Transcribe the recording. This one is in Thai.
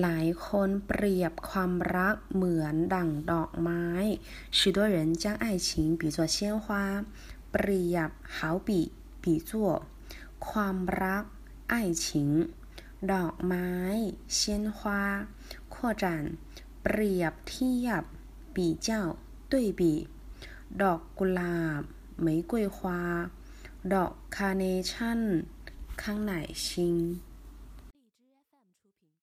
หลายคนเปรียบความรักเหมือนดั่งดอกไม้许多人将爱情比作鲜花เปรียบ好比比作ความรัก爱情ดอกไม้鲜花扩展เปรียบเทียบ比较对比ดอกกุหลาบ玫瑰花ดอกคาร์เนชั่นข้างในชิง